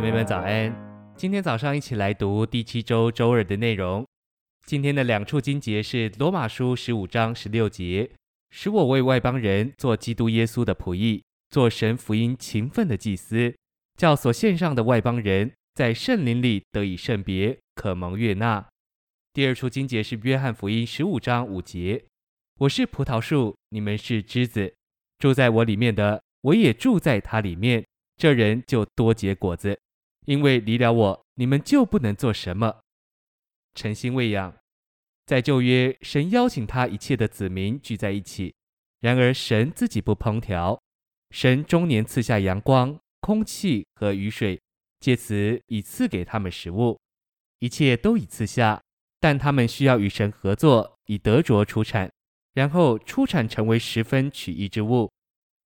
姊妹们早安！今天早上一起来读第七周周二的内容。今天的两处经节是罗马书十五章十六节，使我为外邦人做基督耶稣的仆役，做神福音勤奋的祭司，叫所献上的外邦人在圣灵里得以圣别，可蒙悦纳。第二处经节是约翰福音十五章五节，我是葡萄树，你们是枝子，住在我里面的，我也住在他里面。这人就多结果子，因为离了我，你们就不能做什么。诚心喂养，在旧约，神邀请他一切的子民聚在一起，然而神自己不烹调，神终年赐下阳光、空气和雨水，借此以赐给他们食物，一切都已赐下，但他们需要与神合作，以得着出产，然后出产成为十分取一之物。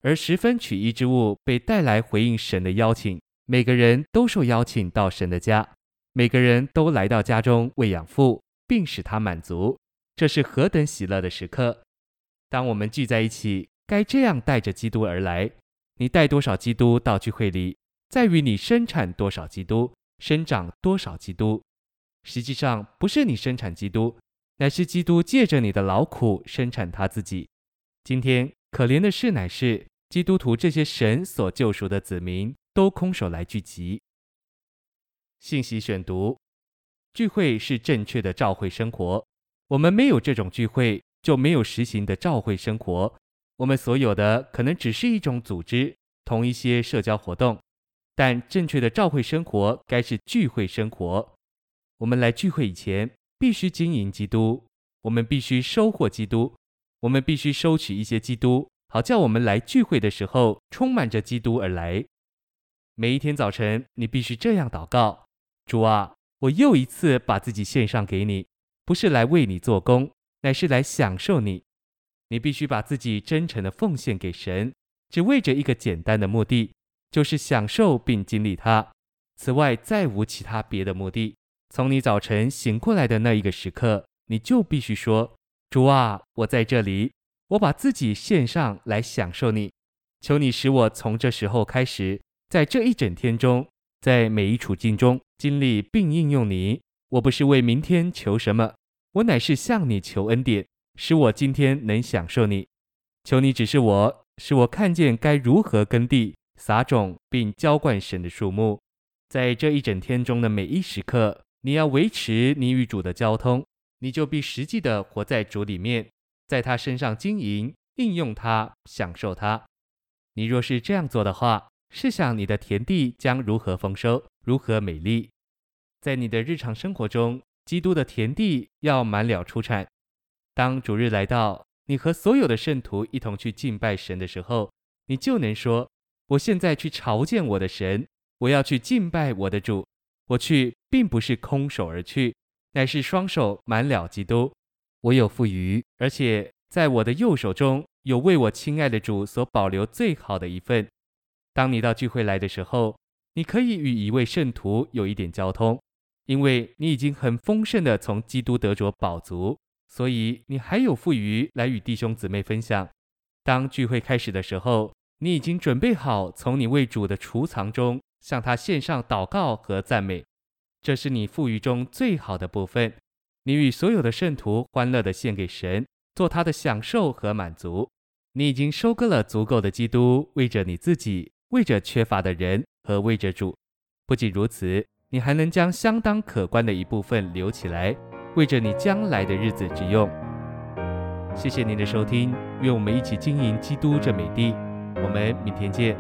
而十分取一之物被带来回应神的邀请，每个人都受邀请到神的家，每个人都来到家中喂养父，并使他满足，这是何等喜乐的时刻！当我们聚在一起，该这样带着基督而来。你带多少基督到聚会里，在于你生产多少基督，生长多少基督。实际上不是你生产基督，乃是基督借着你的劳苦生产他自己。今天可怜的事乃是。基督徒这些神所救赎的子民都空手来聚集。信息选读：聚会是正确的教会生活。我们没有这种聚会，就没有实行的教会生活。我们所有的可能只是一种组织，同一些社交活动。但正确的教会生活该是聚会生活。我们来聚会以前，必须经营基督。我们必须收获基督。我们必须收取一些基督。好叫我们来聚会的时候充满着基督而来。每一天早晨，你必须这样祷告：主啊，我又一次把自己献上给你，不是来为你做工，乃是来享受你。你必须把自己真诚的奉献给神，只为着一个简单的目的，就是享受并经历它。此外，再无其他别的目的。从你早晨醒过来的那一个时刻，你就必须说：主啊，我在这里。我把自己献上来享受你，求你使我从这时候开始，在这一整天中，在每一处境中经历并应用你。我不是为明天求什么，我乃是向你求恩典，使我今天能享受你。求你指示我，使我看见该如何耕地、撒种并浇灌神的树木。在这一整天中的每一时刻，你要维持你与主的交通，你就必实际的活在主里面。在他身上经营、应用他、享受他。你若是这样做的话，试想你的田地将如何丰收，如何美丽。在你的日常生活中，基督的田地要满了出产。当主日来到，你和所有的圣徒一同去敬拜神的时候，你就能说：“我现在去朝见我的神，我要去敬拜我的主。我去，并不是空手而去，乃是双手满了基督。”我有富余，而且在我的右手中有为我亲爱的主所保留最好的一份。当你到聚会来的时候，你可以与一位圣徒有一点交通，因为你已经很丰盛的从基督得着饱足，所以你还有富余来与弟兄姊妹分享。当聚会开始的时候，你已经准备好从你为主的储藏中向他献上祷告和赞美，这是你富余中最好的部分。你与所有的圣徒欢乐地献给神，做他的享受和满足。你已经收割了足够的基督，为着你自己，为着缺乏的人和为着主。不仅如此，你还能将相当可观的一部分留起来，为着你将来的日子之用。谢谢您的收听，愿我们一起经营基督这美地。我们明天见。